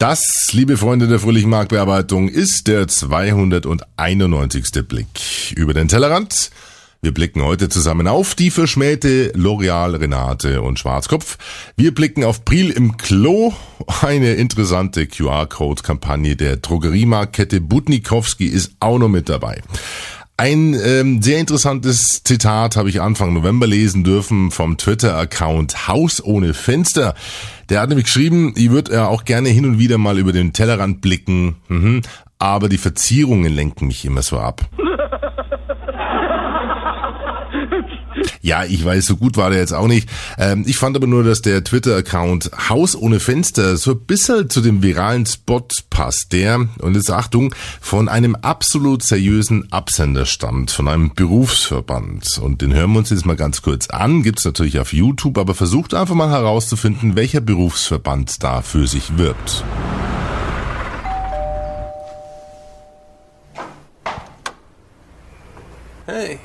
Das, liebe Freunde der fröhlichen Marktbearbeitung, ist der 291. Blick über den Tellerrand. Wir blicken heute zusammen auf die verschmähte L'Oreal Renate und Schwarzkopf. Wir blicken auf Priel im Klo, eine interessante QR-Code-Kampagne der Drogeriemarktkette Butnikowski ist auch noch mit dabei. Ein ähm, sehr interessantes Zitat habe ich Anfang November lesen dürfen vom Twitter-Account Haus ohne Fenster. Der hat nämlich geschrieben, ich würde ja auch gerne hin und wieder mal über den Tellerrand blicken, mhm, aber die Verzierungen lenken mich immer so ab. Ja, ich weiß, so gut war der jetzt auch nicht. Ähm, ich fand aber nur, dass der Twitter-Account Haus ohne Fenster so ein bisschen zu dem viralen Spot passt, der, und jetzt Achtung, von einem absolut seriösen Absender stammt, von einem Berufsverband. Und den hören wir uns jetzt mal ganz kurz an, gibt's natürlich auf YouTube, aber versucht einfach mal herauszufinden, welcher Berufsverband da für sich wirbt. Hey,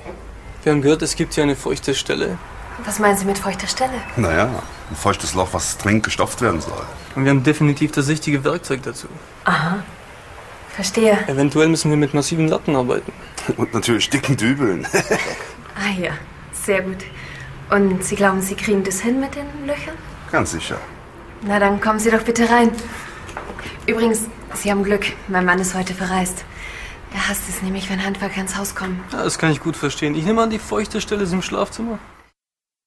wir haben gehört, es gibt hier eine feuchte Stelle. Was meinen Sie mit feuchter Stelle? Naja, ein feuchtes Loch, was dringend gestopft werden soll. Und wir haben definitiv das richtige Werkzeug dazu. Aha. Verstehe. Eventuell müssen wir mit massiven Latten arbeiten. Und natürlich dicken Dübeln. Ah ja, sehr gut. Und Sie glauben, Sie kriegen das hin mit den Löchern? Ganz sicher. Na, dann kommen Sie doch bitte rein. Übrigens, Sie haben Glück. Mein Mann ist heute verreist. Er hasst es nämlich, wenn Handwerker ins Haus kommen. Ja, das kann ich gut verstehen. Ich nehme an, die feuchte Stelle ist im Schlafzimmer.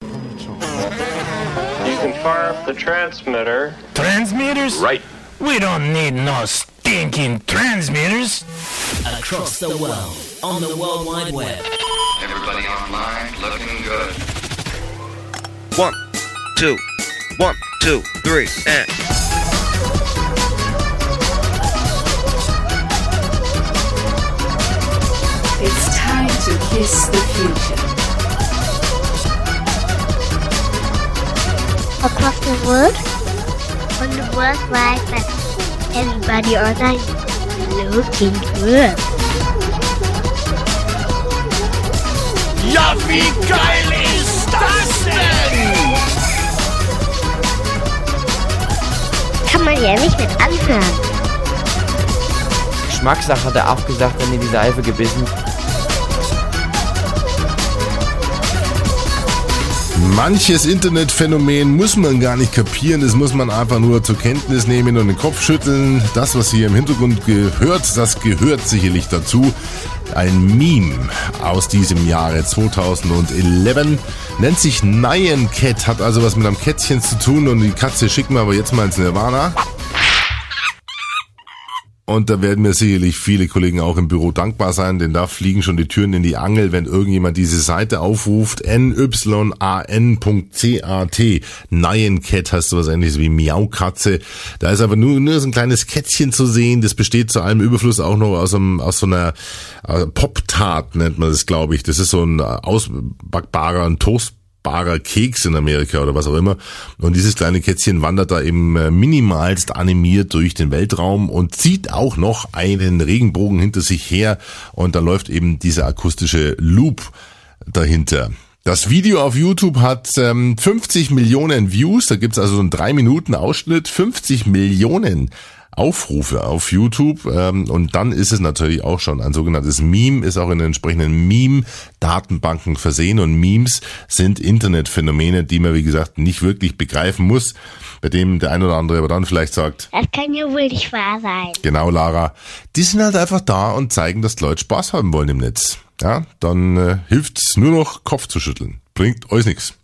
You can fire up the transmitter. Transmitters? Right. We don't need no stinking transmitters. across the world on the World Wide Web. Everybody online looking good. One, two, one, two, three, and. To kiss the future. across the world on the World Wide Web. Everybody online looking good. Ja, wie geil ist das denn? Kann man ja nicht mit anhören. Geschmackssache hat er auch gesagt, wenn in die Seife gebissen. Manches Internetphänomen muss man gar nicht kapieren, das muss man einfach nur zur Kenntnis nehmen und den Kopf schütteln. Das, was hier im Hintergrund gehört, das gehört sicherlich dazu. Ein Meme aus diesem Jahre 2011 nennt sich Nyan Cat, hat also was mit einem Kätzchen zu tun und die Katze schicken wir aber jetzt mal ins Nirvana. Und da werden mir sicherlich viele Kollegen auch im Büro dankbar sein, denn da fliegen schon die Türen in die Angel, wenn irgendjemand diese Seite aufruft. nyan.cat. Nyan Cat heißt sowas ähnliches wie Miaukatze. Da ist aber nur, nur so ein kleines Kätzchen zu sehen. Das besteht zu allem Überfluss auch noch aus, einem, aus so einer äh, Pop-Tart, nennt man das, glaube ich. Das ist so ein äh, ausbackbarer, ein Toast barer Keks in Amerika oder was auch immer. Und dieses kleine Kätzchen wandert da eben äh, minimalst animiert durch den Weltraum und zieht auch noch einen Regenbogen hinter sich her und da läuft eben dieser akustische Loop dahinter. Das Video auf YouTube hat ähm, 50 Millionen Views, da gibt's also so einen 3 Minuten Ausschnitt, 50 Millionen Aufrufe auf YouTube ähm, und dann ist es natürlich auch schon ein sogenanntes Meme, ist auch in den entsprechenden Meme-Datenbanken versehen und Memes sind Internetphänomene, die man wie gesagt nicht wirklich begreifen muss, bei dem der ein oder andere aber dann vielleicht sagt, Das kann ja wohl nicht wahr sein. genau Lara, die sind halt einfach da und zeigen, dass die Leute Spaß haben wollen im Netz. Ja, dann äh, hilft's nur noch Kopf zu schütteln. Bringt euch nix.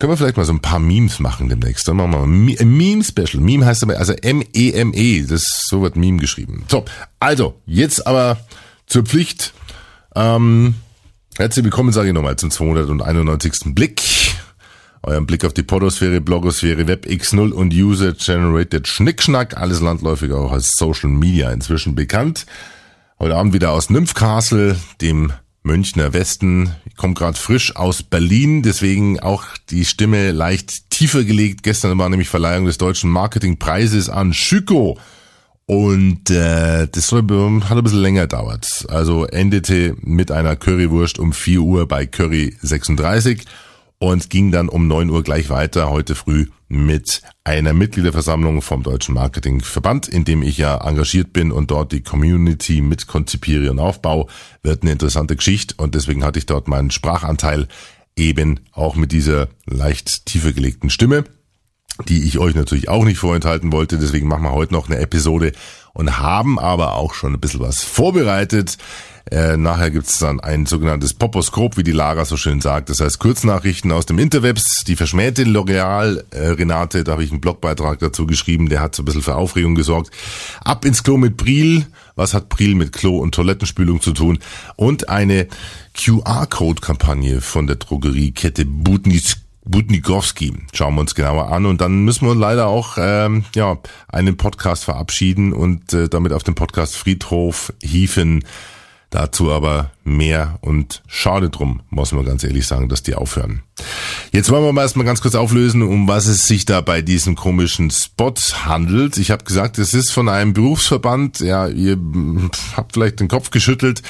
Können wir vielleicht mal so ein paar Memes machen demnächst. Dann machen wir mal ein Meme-Special. Meme heißt aber, also M-E-M-E. Das so wird Meme geschrieben. So, also, jetzt aber zur Pflicht. Ähm, herzlich willkommen, sage ich nochmal, zum 291. Blick. Euren Blick auf die Podosphäre, Blogosphäre, Web X0 und User-Generated Schnickschnack. Alles landläufig auch als Social Media inzwischen bekannt. Heute Abend wieder aus Nymphcastle, dem Münchner Westen. Ich komme gerade frisch aus Berlin, deswegen auch die Stimme leicht tiefer gelegt. Gestern war nämlich Verleihung des deutschen Marketingpreises an Schüko. Und äh, das hat ein bisschen länger gedauert. Also endete mit einer Currywurst um 4 Uhr bei Curry 36. und ging dann um 9 Uhr gleich weiter heute früh mit einer Mitgliederversammlung vom Deutschen Marketingverband, in dem ich ja engagiert bin und dort die Community mit konzipiere und aufbau, wird eine interessante Geschichte und deswegen hatte ich dort meinen Sprachanteil eben auch mit dieser leicht tiefer gelegten Stimme die ich euch natürlich auch nicht vorenthalten wollte. Deswegen machen wir heute noch eine Episode und haben aber auch schon ein bisschen was vorbereitet. Äh, nachher gibt's dann ein sogenanntes Poposkop, wie die Lara so schön sagt. Das heißt Kurznachrichten aus dem Interwebs. Die verschmähte L'Oreal äh, Renate, da habe ich einen Blogbeitrag dazu geschrieben, der hat so ein bisschen für Aufregung gesorgt. Ab ins Klo mit Bril. Was hat Bril mit Klo und Toilettenspülung zu tun? Und eine QR-Code-Kampagne von der Drogeriekette Butnis Budnikowski. Schauen wir uns genauer an und dann müssen wir leider auch ähm, ja einen Podcast verabschieden und äh, damit auf den Podcast Friedhof hieven. Dazu aber mehr und schade drum, muss man ganz ehrlich sagen, dass die aufhören. Jetzt wollen wir mal erstmal ganz kurz auflösen, um was es sich da bei diesem komischen Spot handelt. Ich habe gesagt, es ist von einem Berufsverband. Ja, ihr habt vielleicht den Kopf geschüttelt.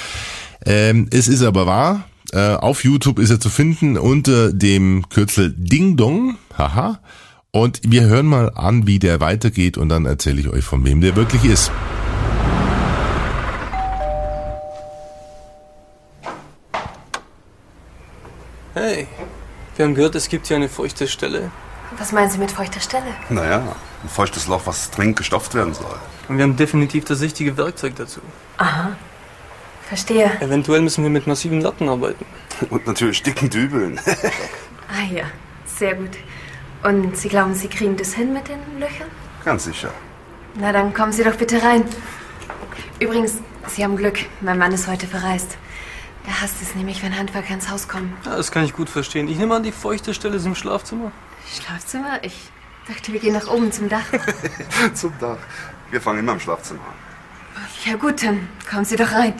Ähm, es ist aber wahr. Äh, auf YouTube ist er zu finden unter dem Kürzel Ding Dong. Haha. Und wir hören mal an, wie der weitergeht und dann erzähle ich euch, von wem der wirklich ist. Hey, wir haben gehört, es gibt hier eine feuchte Stelle. Was meinen Sie mit feuchter Stelle? Naja, ein feuchtes Loch, was dringend gestopft werden soll. Und wir haben definitiv das richtige Werkzeug dazu. Aha. Verstehe. Eventuell müssen wir mit massiven Latten arbeiten. Und natürlich dicken Dübeln. ah ja, sehr gut. Und Sie glauben, Sie kriegen das hin mit den Löchern? Ganz sicher. Na, dann kommen Sie doch bitte rein. Übrigens, Sie haben Glück. Mein Mann ist heute verreist. Er hasst es nämlich, wenn Handwerker ins Haus kommen. Ja, das kann ich gut verstehen. Ich nehme an, die feuchte Stelle ist im Schlafzimmer. Schlafzimmer? Ich dachte, wir gehen nach oben zum Dach. zum Dach. Wir fangen immer im Schlafzimmer an. Ja gut, dann kommen Sie doch rein.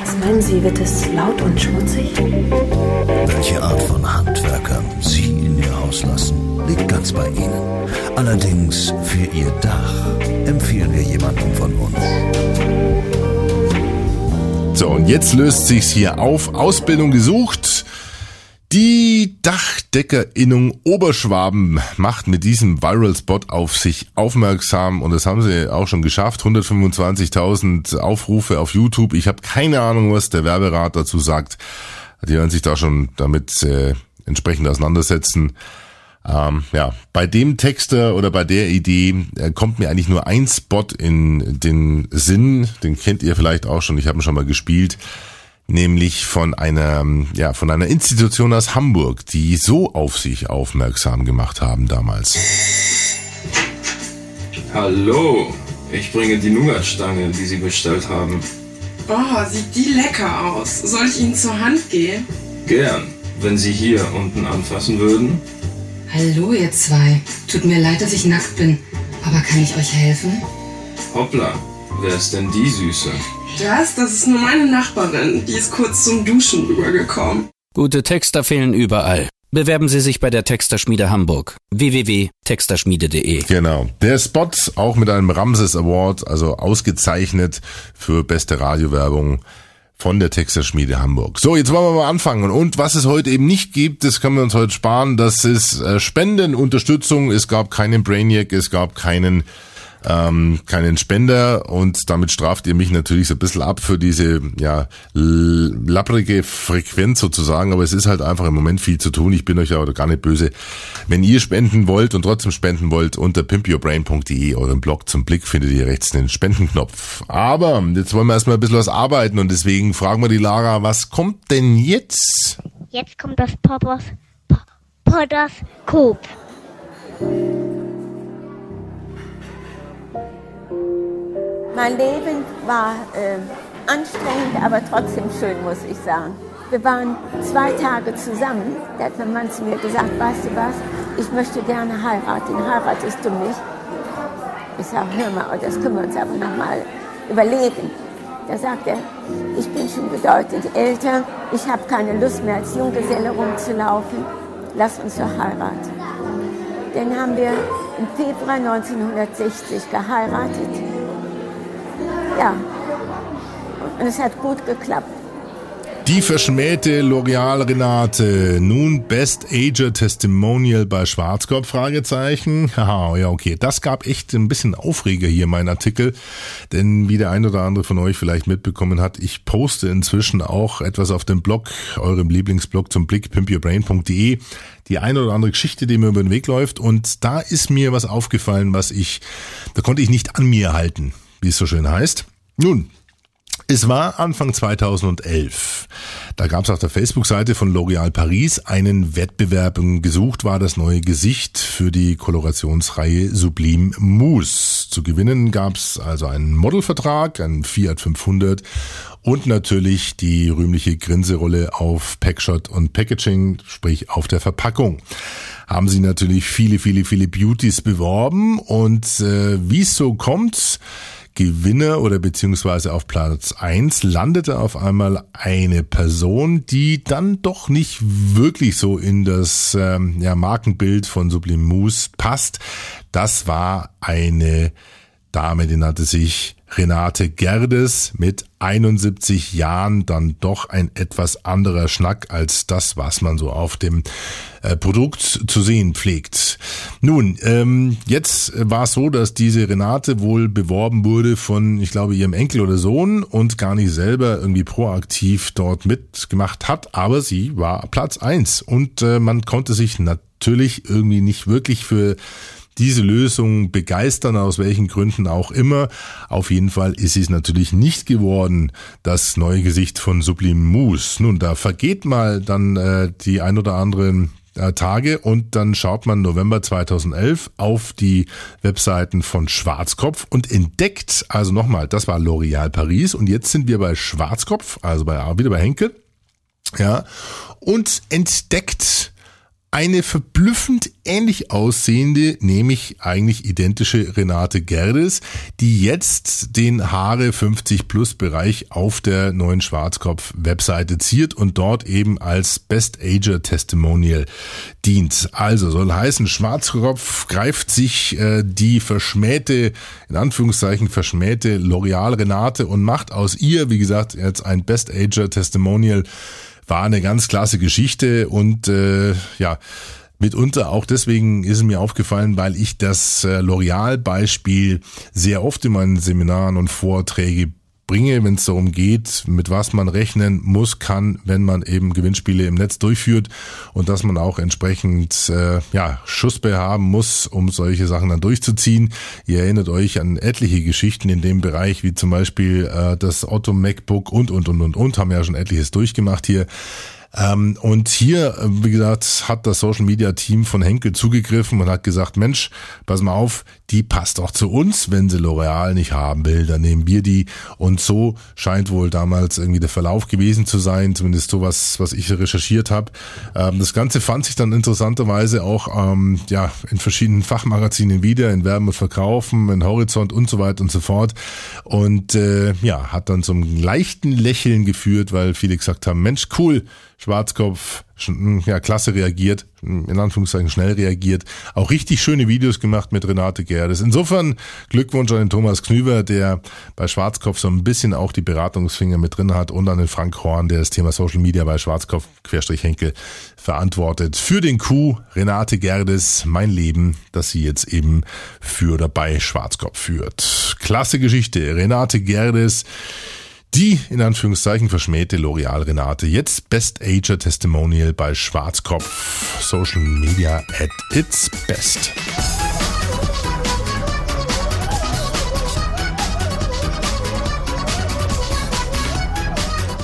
Was meinen Sie, wird es laut und schmutzig? Welche Art von Handwerkern Sie in Ihr Haus lassen, liegt ganz bei Ihnen. Allerdings für Ihr Dach empfehlen wir jemanden von uns. So, und jetzt löst sich's hier auf. Ausbildung gesucht. Die Dachdeckerinnung Oberschwaben macht mit diesem Viral Spot auf sich aufmerksam und das haben sie auch schon geschafft. 125.000 Aufrufe auf YouTube. Ich habe keine Ahnung, was der Werberat dazu sagt. Die werden sich da schon damit äh, entsprechend auseinandersetzen. Ähm, ja, bei dem Texter oder bei der Idee äh, kommt mir eigentlich nur ein Spot in den Sinn. Den kennt ihr vielleicht auch schon. Ich habe ihn schon mal gespielt nämlich von einer, ja, von einer Institution aus Hamburg, die so auf sich aufmerksam gemacht haben damals. Hallo, ich bringe die Nougatstange, die Sie bestellt haben. Oh, sieht die lecker aus. Soll ich Ihnen zur Hand gehen? Gern, wenn Sie hier unten anfassen würden. Hallo, ihr zwei. Tut mir leid, dass ich nackt bin. Aber kann ich euch helfen? Hoppla, wer ist denn die Süße? Das, das ist nur meine Nachbarin. Die ist kurz zum Duschen rübergekommen. Gute Texter fehlen überall. Bewerben Sie sich bei der Texterschmiede Hamburg. www.texterschmiede.de Genau. Der Spot auch mit einem Ramses Award, also ausgezeichnet für beste Radiowerbung von der Texterschmiede Hamburg. So, jetzt wollen wir mal anfangen. Und was es heute eben nicht gibt, das können wir uns heute sparen. Das ist äh, Spenden, Unterstützung. Es gab keinen Brainiac, es gab keinen ähm, keinen Spender und damit straft ihr mich natürlich so ein bisschen ab für diese ja lapprige Frequenz sozusagen, aber es ist halt einfach im Moment viel zu tun. Ich bin euch ja gar nicht böse. Wenn ihr spenden wollt und trotzdem spenden wollt, unter pimpyourbrain.de, euren Blog zum Blick, findet ihr rechts den Spendenknopf. Aber jetzt wollen wir erstmal ein bisschen was arbeiten und deswegen fragen wir die Lara, was kommt denn jetzt? Jetzt kommt das Papas Podoskop. Mein Leben war äh, anstrengend, aber trotzdem schön, muss ich sagen. Wir waren zwei Tage zusammen. Da hat mein Mann zu mir gesagt, weißt du was, ich möchte gerne heiraten. Heiratest du mich? Ich sage, hör mal, das können wir uns aber noch mal überlegen. Da sagt er, ich bin schon bedeutend älter, ich habe keine Lust mehr als Junggeselle rumzulaufen, lass uns doch heiraten. Dann haben wir im Februar 1960 geheiratet. Ja, und es hat gut geklappt. Die verschmähte L'Oreal Renate. Nun Best Ager Testimonial bei Schwarzkopf? Fragezeichen. Haha, ja, okay. Das gab echt ein bisschen Aufreger hier, mein Artikel. Denn wie der ein oder andere von euch vielleicht mitbekommen hat, ich poste inzwischen auch etwas auf dem Blog, eurem Lieblingsblog zum Blick, pimpyourbrain.de. Die eine oder andere Geschichte, die mir über den Weg läuft. Und da ist mir was aufgefallen, was ich, da konnte ich nicht an mir halten, wie es so schön heißt. Nun, es war Anfang 2011. Da gab es auf der Facebook-Seite von L'Oréal Paris einen Wettbewerb und gesucht war das neue Gesicht für die Kolorationsreihe Sublime Mousse. Zu gewinnen gab es also einen Modelvertrag, einen Fiat 500 und natürlich die rühmliche Grinserolle auf Packshot und Packaging, sprich auf der Verpackung. Haben sie natürlich viele, viele, viele Beauties beworben und äh, wie es so kommt, Gewinner oder beziehungsweise auf Platz eins landete auf einmal eine Person, die dann doch nicht wirklich so in das ähm, ja, Markenbild von Sublime Mousse passt. Das war eine Dame, die nannte sich Renate Gerdes mit 71 Jahren dann doch ein etwas anderer Schnack als das, was man so auf dem äh, Produkt zu sehen pflegt. Nun, ähm, jetzt war es so, dass diese Renate wohl beworben wurde von, ich glaube, ihrem Enkel oder Sohn und gar nicht selber irgendwie proaktiv dort mitgemacht hat, aber sie war Platz eins und äh, man konnte sich natürlich irgendwie nicht wirklich für diese Lösung begeistern, aus welchen Gründen auch immer. Auf jeden Fall ist es natürlich nicht geworden, das neue Gesicht von Sublime Mousse. Nun, da vergeht mal dann äh, die ein oder anderen äh, Tage und dann schaut man November 2011 auf die Webseiten von Schwarzkopf und entdeckt, also nochmal, das war L'Oréal Paris und jetzt sind wir bei Schwarzkopf, also bei, wieder bei Henkel, ja, und entdeckt eine verblüffend ähnlich aussehende, nämlich eigentlich identische Renate Gerdes, die jetzt den Haare 50 Plus Bereich auf der neuen Schwarzkopf Webseite ziert und dort eben als Best Ager Testimonial dient. Also soll heißen, Schwarzkopf greift sich äh, die verschmähte, in Anführungszeichen verschmähte L'Oreal Renate und macht aus ihr, wie gesagt, jetzt ein Best Ager Testimonial war eine ganz klasse Geschichte und äh, ja, mitunter auch deswegen ist es mir aufgefallen, weil ich das äh, L'Oreal-Beispiel sehr oft in meinen Seminaren und Vorträge bringe, wenn es darum geht, mit was man rechnen muss, kann, wenn man eben Gewinnspiele im Netz durchführt und dass man auch entsprechend äh, ja, Schussbär haben muss, um solche Sachen dann durchzuziehen. Ihr erinnert euch an etliche Geschichten in dem Bereich, wie zum Beispiel äh, das Otto MacBook und, und, und, und, und, haben ja schon etliches durchgemacht hier. Ähm, und hier, äh, wie gesagt, hat das Social Media Team von Henkel zugegriffen und hat gesagt, Mensch, pass mal auf, die passt auch zu uns, wenn sie L'Oreal nicht haben will, dann nehmen wir die. Und so scheint wohl damals irgendwie der Verlauf gewesen zu sein, zumindest so was, was ich recherchiert habe. Ähm, das Ganze fand sich dann interessanterweise auch ähm, ja in verschiedenen Fachmagazinen wieder, in Werben und Verkaufen, in Horizont und so weiter und so fort. Und äh, ja, hat dann zum leichten Lächeln geführt, weil viele gesagt haben, Mensch, cool, Schwarzkopf, hm, ja, klasse reagiert, hm, in Anführungszeichen schnell reagiert, auch richtig schöne Videos gemacht mit Renate Gerdes. Insofern Glückwunsch an den Thomas Knüber, der bei Schwarzkopf so ein bisschen auch die Beratungsfinger mit drin hat und an den Frank Horn, der das Thema Social Media bei Schwarzkopf Querstrich Henkel verantwortet. Für den Coup Renate Gerdes, mein Leben, das sie jetzt eben für oder bei Schwarzkopf führt. Klasse Geschichte. Renate Gerdes, die in Anführungszeichen verschmähte L'Oreal Renate, jetzt Best Ager Testimonial bei Schwarzkopf. Social Media at its best.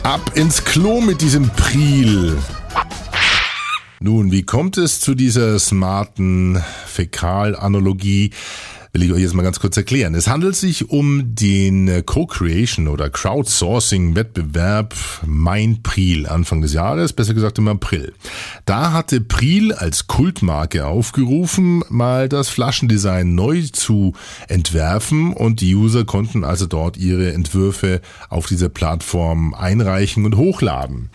Ab ins Klo mit diesem Priel. Nun, wie kommt es zu dieser smarten Fäkalanalogie? Will ich euch jetzt mal ganz kurz erklären. Es handelt sich um den Co-Creation oder Crowdsourcing-Wettbewerb Mein Anfang des Jahres, besser gesagt im April. Da hatte Priel als Kultmarke aufgerufen, mal das Flaschendesign neu zu entwerfen und die User konnten also dort ihre Entwürfe auf dieser Plattform einreichen und hochladen.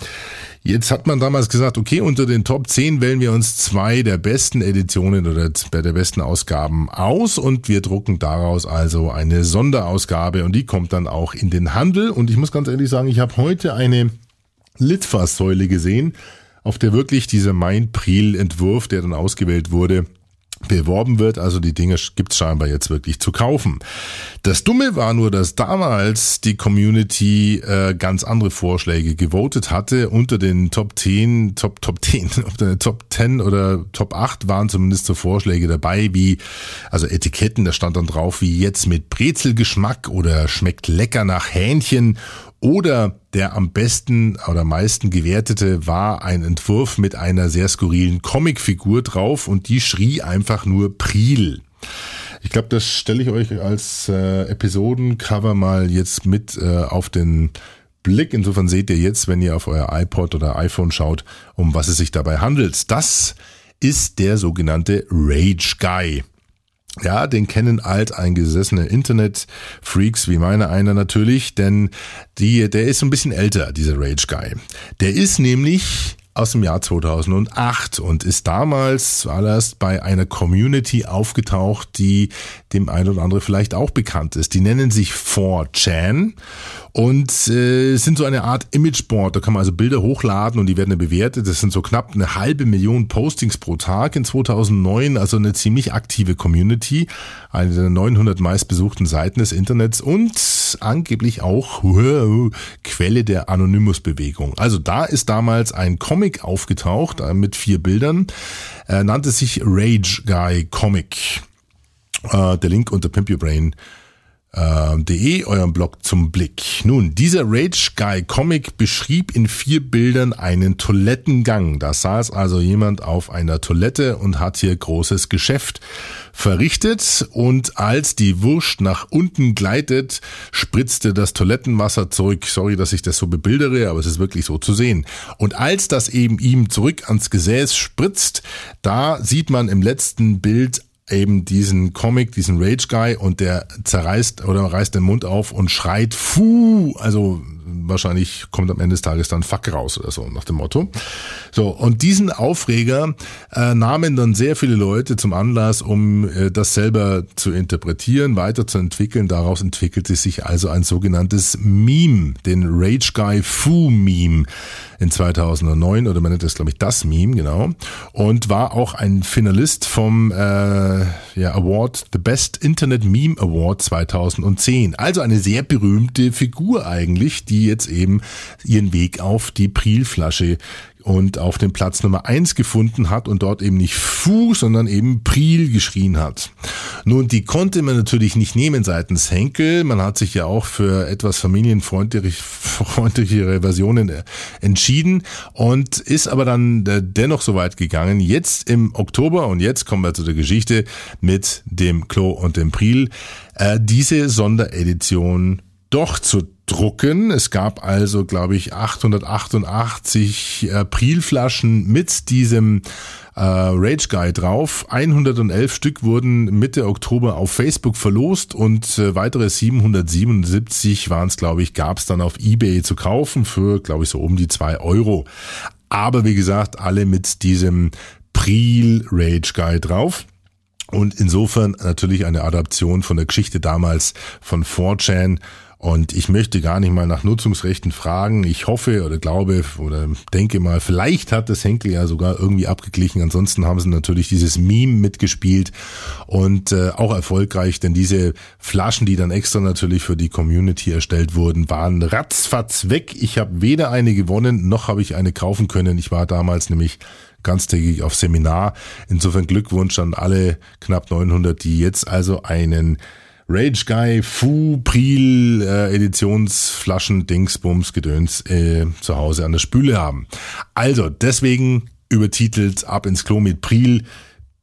Jetzt hat man damals gesagt, okay, unter den Top 10 wählen wir uns zwei der besten Editionen oder der besten Ausgaben aus und wir drucken daraus also eine Sonderausgabe und die kommt dann auch in den Handel. Und ich muss ganz ehrlich sagen, ich habe heute eine Litfaßsäule gesehen, auf der wirklich dieser Main-Priel-Entwurf, der dann ausgewählt wurde, beworben wird. Also die Dinge gibt's scheinbar jetzt wirklich zu kaufen. Das Dumme war nur, dass damals die Community äh, ganz andere Vorschläge gewotet hatte. Unter den Top 10, Top, Top 10, unter den Top 10 oder Top 8 waren zumindest so Vorschläge dabei, wie, also Etiketten, da stand dann drauf, wie jetzt mit Brezelgeschmack oder schmeckt lecker nach Hähnchen oder der am besten oder meisten gewertete war ein Entwurf mit einer sehr skurrilen Comicfigur drauf und die schrie einfach nur Priel. Ich glaube, das stelle ich euch als äh, Episodencover mal jetzt mit äh, auf den Blick. Insofern seht ihr jetzt, wenn ihr auf euer iPod oder iPhone schaut, um was es sich dabei handelt. Das ist der sogenannte Rage Guy. Ja, den kennen alteingesessene Internet-Freaks wie meine einer natürlich, denn die, der ist so ein bisschen älter, dieser Rage Guy. Der ist nämlich aus dem Jahr 2008 und ist damals zuallererst bei einer Community aufgetaucht, die dem ein oder andere vielleicht auch bekannt ist. Die nennen sich 4chan und äh, sind so eine Art Imageboard. Da kann man also Bilder hochladen und die werden dann bewertet. Das sind so knapp eine halbe Million Postings pro Tag in 2009, also eine ziemlich aktive Community, eine der 900 meistbesuchten Seiten des Internets und angeblich auch Quelle der Anonymous-Bewegung. Also da ist damals ein Comic aufgetaucht äh, mit vier Bildern, äh, nannte sich Rage Guy Comic. Äh, der Link unter Pimp Your Brain De, euren Blog zum Blick. Nun, dieser Rage Guy Comic beschrieb in vier Bildern einen Toilettengang. Da saß also jemand auf einer Toilette und hat hier großes Geschäft verrichtet und als die Wurst nach unten gleitet, spritzte das Toilettenwasser zurück. Sorry, dass ich das so bebildere, aber es ist wirklich so zu sehen. Und als das eben ihm zurück ans Gesäß spritzt, da sieht man im letzten Bild eben diesen Comic, diesen Rage Guy und der zerreißt oder reißt den Mund auf und schreit Fu, also wahrscheinlich kommt am Ende des Tages dann Fuck raus oder so nach dem Motto. So und diesen Aufreger äh, nahmen dann sehr viele Leute zum Anlass, um äh, das selber zu interpretieren, weiterzuentwickeln. Daraus entwickelte sich also ein sogenanntes Meme, den Rage Guy Fu Meme in 2009 oder man nennt das glaube ich das Meme genau und war auch ein Finalist vom äh, ja, Award The Best Internet Meme Award 2010. Also eine sehr berühmte Figur eigentlich, die jetzt eben ihren Weg auf die Prielflasche und auf den Platz Nummer eins gefunden hat und dort eben nicht Fu, sondern eben Priel geschrien hat. Nun, die konnte man natürlich nicht nehmen seitens Henkel. Man hat sich ja auch für etwas familienfreundlichere Versionen entschieden und ist aber dann dennoch so weit gegangen. Jetzt im Oktober, und jetzt kommen wir zu der Geschichte mit dem Klo und dem Priel, äh, diese Sonderedition doch zu drucken. Es gab also, glaube ich, 888 Aprilflaschen mit diesem äh, Rage Guy drauf. 111 Stück wurden Mitte Oktober auf Facebook verlost und äh, weitere 777 waren es, glaube ich, gab es dann auf eBay zu kaufen für, glaube ich, so um die zwei Euro. Aber wie gesagt, alle mit diesem Pril Rage Guy drauf. Und insofern natürlich eine Adaption von der Geschichte damals von 4chan und ich möchte gar nicht mal nach Nutzungsrechten fragen. Ich hoffe oder glaube oder denke mal, vielleicht hat das Henkel ja sogar irgendwie abgeglichen. Ansonsten haben sie natürlich dieses Meme mitgespielt und äh, auch erfolgreich, denn diese Flaschen, die dann extra natürlich für die Community erstellt wurden, waren ratzfatz weg. Ich habe weder eine gewonnen, noch habe ich eine kaufen können. Ich war damals nämlich ganztägig auf Seminar. Insofern Glückwunsch an alle knapp 900, die jetzt also einen Rage Guy Fu Pril äh, Editionsflaschen Dingsbums Gedöns äh, zu Hause an der Spüle haben. Also deswegen übertitelt ab ins Klo mit Pril.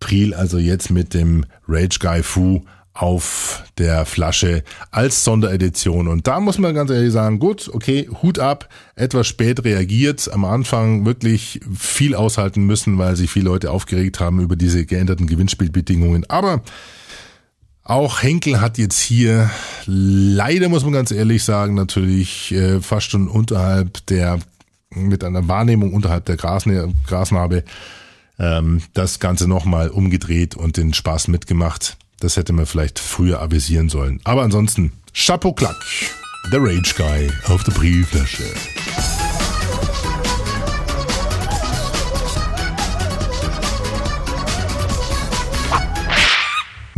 Pril also jetzt mit dem Rage Guy Fu auf der Flasche als Sonderedition. Und da muss man ganz ehrlich sagen, gut, okay, Hut ab, etwas spät reagiert, am Anfang wirklich viel aushalten müssen, weil sich viele Leute aufgeregt haben über diese geänderten Gewinnspielbedingungen. Aber auch Henkel hat jetzt hier leider, muss man ganz ehrlich sagen, natürlich äh, fast schon unterhalb der, mit einer Wahrnehmung unterhalb der Grasne Grasnarbe ähm, das Ganze nochmal umgedreht und den Spaß mitgemacht. Das hätte man vielleicht früher avisieren sollen. Aber ansonsten, Chapeau Klack, der Rage Guy auf der Briefflasche.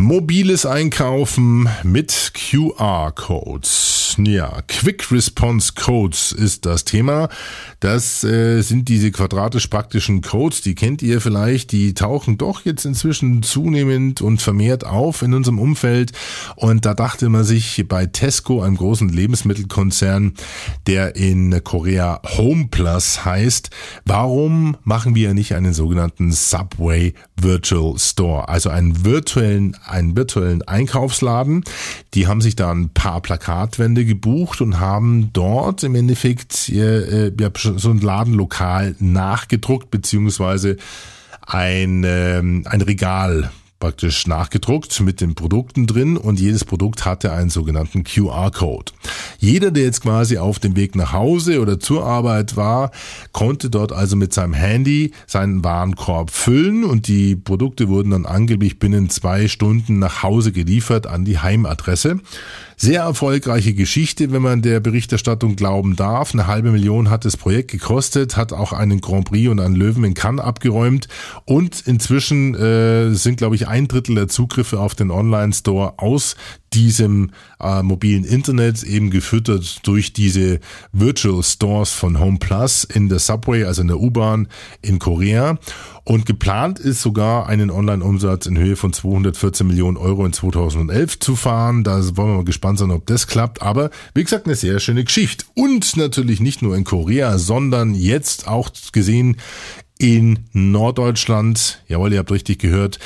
Mobiles Einkaufen mit QR-Codes. Ja, Quick Response Codes ist das Thema. Das äh, sind diese quadratisch praktischen Codes, die kennt ihr vielleicht, die tauchen doch jetzt inzwischen zunehmend und vermehrt auf in unserem Umfeld. Und da dachte man sich bei Tesco, einem großen Lebensmittelkonzern, der in Korea Home Plus heißt, warum machen wir nicht einen sogenannten Subway Virtual Store, also einen virtuellen, einen virtuellen Einkaufsladen. Die haben sich da ein paar Plakatwände gebucht und haben dort im Endeffekt äh, ja, so ein Ladenlokal nachgedruckt beziehungsweise ein, äh, ein Regal praktisch nachgedruckt mit den Produkten drin und jedes Produkt hatte einen sogenannten QR-Code. Jeder, der jetzt quasi auf dem Weg nach Hause oder zur Arbeit war, konnte dort also mit seinem Handy seinen Warenkorb füllen und die Produkte wurden dann angeblich binnen zwei Stunden nach Hause geliefert an die Heimadresse. Sehr erfolgreiche Geschichte, wenn man der Berichterstattung glauben darf. Eine halbe Million hat das Projekt gekostet, hat auch einen Grand Prix und einen Löwen in Cannes abgeräumt und inzwischen äh, sind, glaube ich, ein Drittel der Zugriffe auf den Online-Store aus diesem äh, mobilen Internet eben gefüttert durch diese Virtual Stores von Home Plus in der Subway, also in der U-Bahn in Korea. Und geplant ist sogar einen Online-Umsatz in Höhe von 214 Millionen Euro in 2011 zu fahren. Da wollen wir mal gespannt sein, ob das klappt. Aber wie gesagt, eine sehr schöne Geschichte. Und natürlich nicht nur in Korea, sondern jetzt auch gesehen in Norddeutschland. Jawohl, ihr habt richtig gehört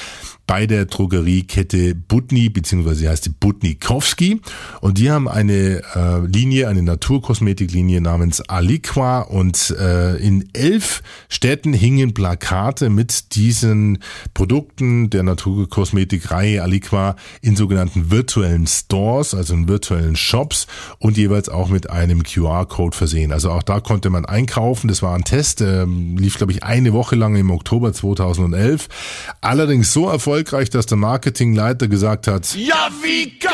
bei der Drogeriekette Butni, beziehungsweise sie heißt die Butnikowski. Und die haben eine äh, Linie, eine Naturkosmetiklinie namens Aliqua. Und äh, in elf Städten hingen Plakate mit diesen Produkten der Naturkosmetikreihe Aliqua in sogenannten virtuellen Stores, also in virtuellen Shops und jeweils auch mit einem QR-Code versehen. Also auch da konnte man einkaufen. Das war ein Test, äh, lief glaube ich eine Woche lang im Oktober 2011. Allerdings so erfolgreich, erfolgreich, dass der Marketingleiter gesagt hat, ja, wie geil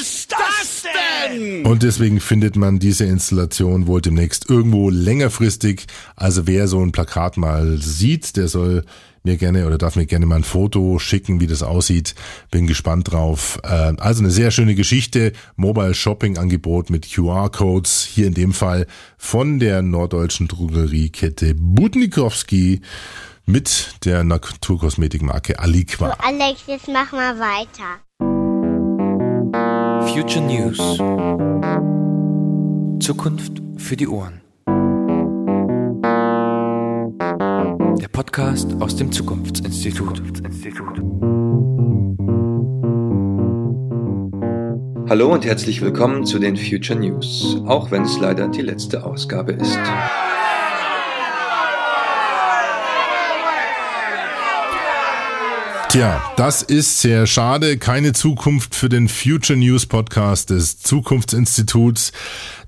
ist das denn? Und deswegen findet man diese Installation wohl demnächst irgendwo längerfristig. Also wer so ein Plakat mal sieht, der soll mir gerne oder darf mir gerne mal ein Foto schicken, wie das aussieht. Bin gespannt drauf. Äh, also eine sehr schöne Geschichte. Mobile Shopping Angebot mit QR-Codes. Hier in dem Fall von der norddeutschen Drogeriekette Budnikowski mit der Naturkosmetikmarke Aliqua. So, Alex, jetzt mach mal weiter. Future News. Zukunft für die Ohren. Der Podcast aus dem Zukunftsinstitut. Hallo und herzlich willkommen zu den Future News, auch wenn es leider die letzte Ausgabe ist. Tja, das ist sehr schade. Keine Zukunft für den Future News Podcast des Zukunftsinstituts.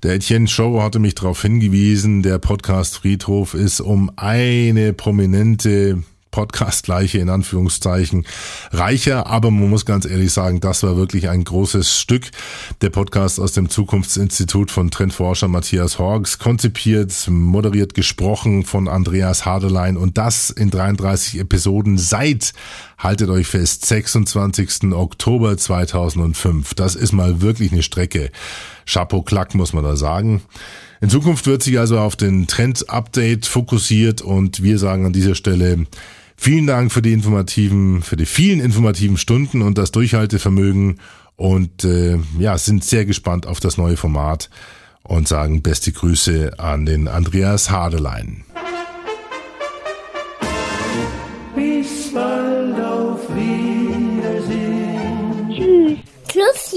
Der Etienne Show hatte mich darauf hingewiesen, der Podcast Friedhof ist um eine prominente Podcast-Leiche in Anführungszeichen reicher, aber man muss ganz ehrlich sagen, das war wirklich ein großes Stück. Der Podcast aus dem Zukunftsinstitut von Trendforscher Matthias Horgs, konzipiert, moderiert, gesprochen von Andreas Haderlein und das in 33 Episoden seit, haltet euch fest, 26. Oktober 2005. Das ist mal wirklich eine Strecke. Chapeau Klack, muss man da sagen. In Zukunft wird sich also auf den Trend-Update fokussiert und wir sagen an dieser Stelle, Vielen Dank für die informativen, für die vielen informativen Stunden und das Durchhaltevermögen und äh, ja, sind sehr gespannt auf das neue Format und sagen beste Grüße an den Andreas Hadelein.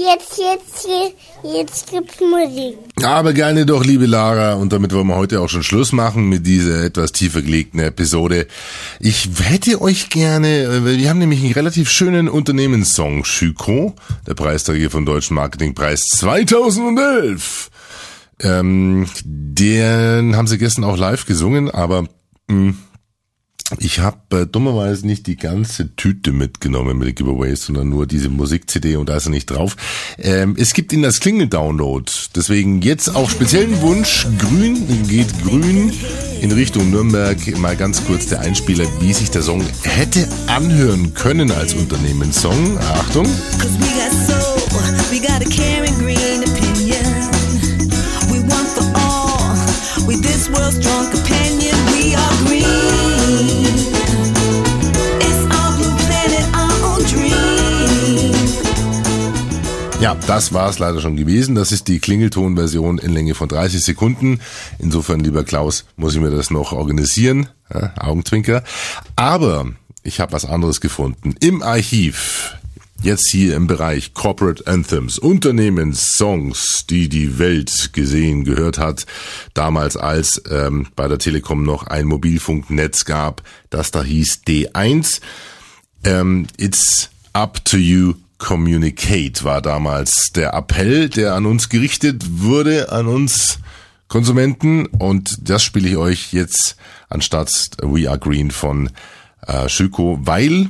Jetzt, jetzt, jetzt gibt's Musik. Aber gerne doch, liebe Lara, und damit wollen wir heute auch schon Schluss machen mit dieser etwas tiefer gelegten Episode. Ich hätte euch gerne, wir haben nämlich einen relativ schönen Unternehmenssong, Schüko, der Preisträger vom Deutschen Marketingpreis 2011. Ähm, den haben sie gestern auch live gesungen, aber mh, Ich habe äh, dummerweise nicht die ganze Tüte mitgenommen mit den Giveaways, sondern nur diese Musik-CD und da ist er nicht drauf. Ähm, es gibt ihn als Klingel-Download. Deswegen jetzt auch speziellen Wunsch. Grün geht grün in Richtung Nürnberg. Mal ganz kurz der Einspieler, wie sich der Song hätte anhören können als Unternehmenssong. Achtung. We got a caring Ja, das war es leider schon gewesen. Das ist die Klingelton-Version in Länge von 30 Sekunden. Insofern, lieber Klaus, muss ich mir das noch organisieren. Ja, Augenzwinker. Aber ich habe was anderes gefunden. Im Archiv Jetzt hier im Bereich Corporate Anthems, Unternehmenssongs, die die Welt gesehen, gehört hat. Damals als ähm, bei der Telekom noch ein Mobilfunknetz gab, das da hieß D1. Ähm, It's up to you communicate war damals der Appell, der an uns gerichtet wurde, an uns Konsumenten. Und das spiele ich euch jetzt anstatt We Are Green von äh, Schüko, weil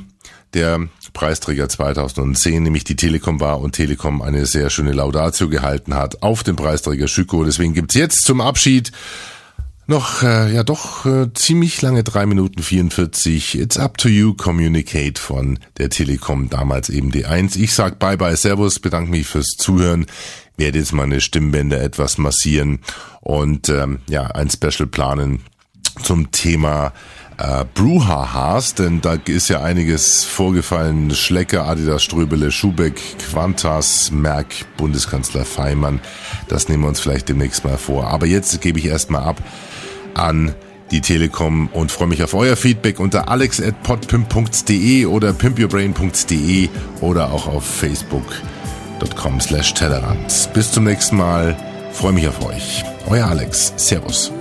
der Preisträger 2010, nämlich die Telekom war und Telekom eine sehr schöne Laudatio gehalten hat auf den Preisträger Schüko. Deswegen gibt's jetzt zum Abschied noch, äh, ja doch, äh, ziemlich lange, drei Minuten 44. It's up to you, communicate von der Telekom, damals eben D1. Ich sag bye bye, servus, bedanke mich fürs Zuhören, werde jetzt meine Stimmbänder etwas massieren und ähm, ja, ein Special planen zum Thema äh, Bruhahas, denn da ist ja einiges vorgefallen. Schlecker, Adidas, Ströbele, Schubeck, Quantas, Merck, Bundeskanzler Feimann. Das nehmen wir uns vielleicht demnächst mal vor. Aber jetzt gebe ich erstmal ab an die Telekom und freue mich auf euer Feedback unter alex.podpimp.de oder pimpyourbrain.de oder auch auf facebook.com slash. Bis zum nächsten Mal. Freue mich auf euch. Euer Alex. Servus.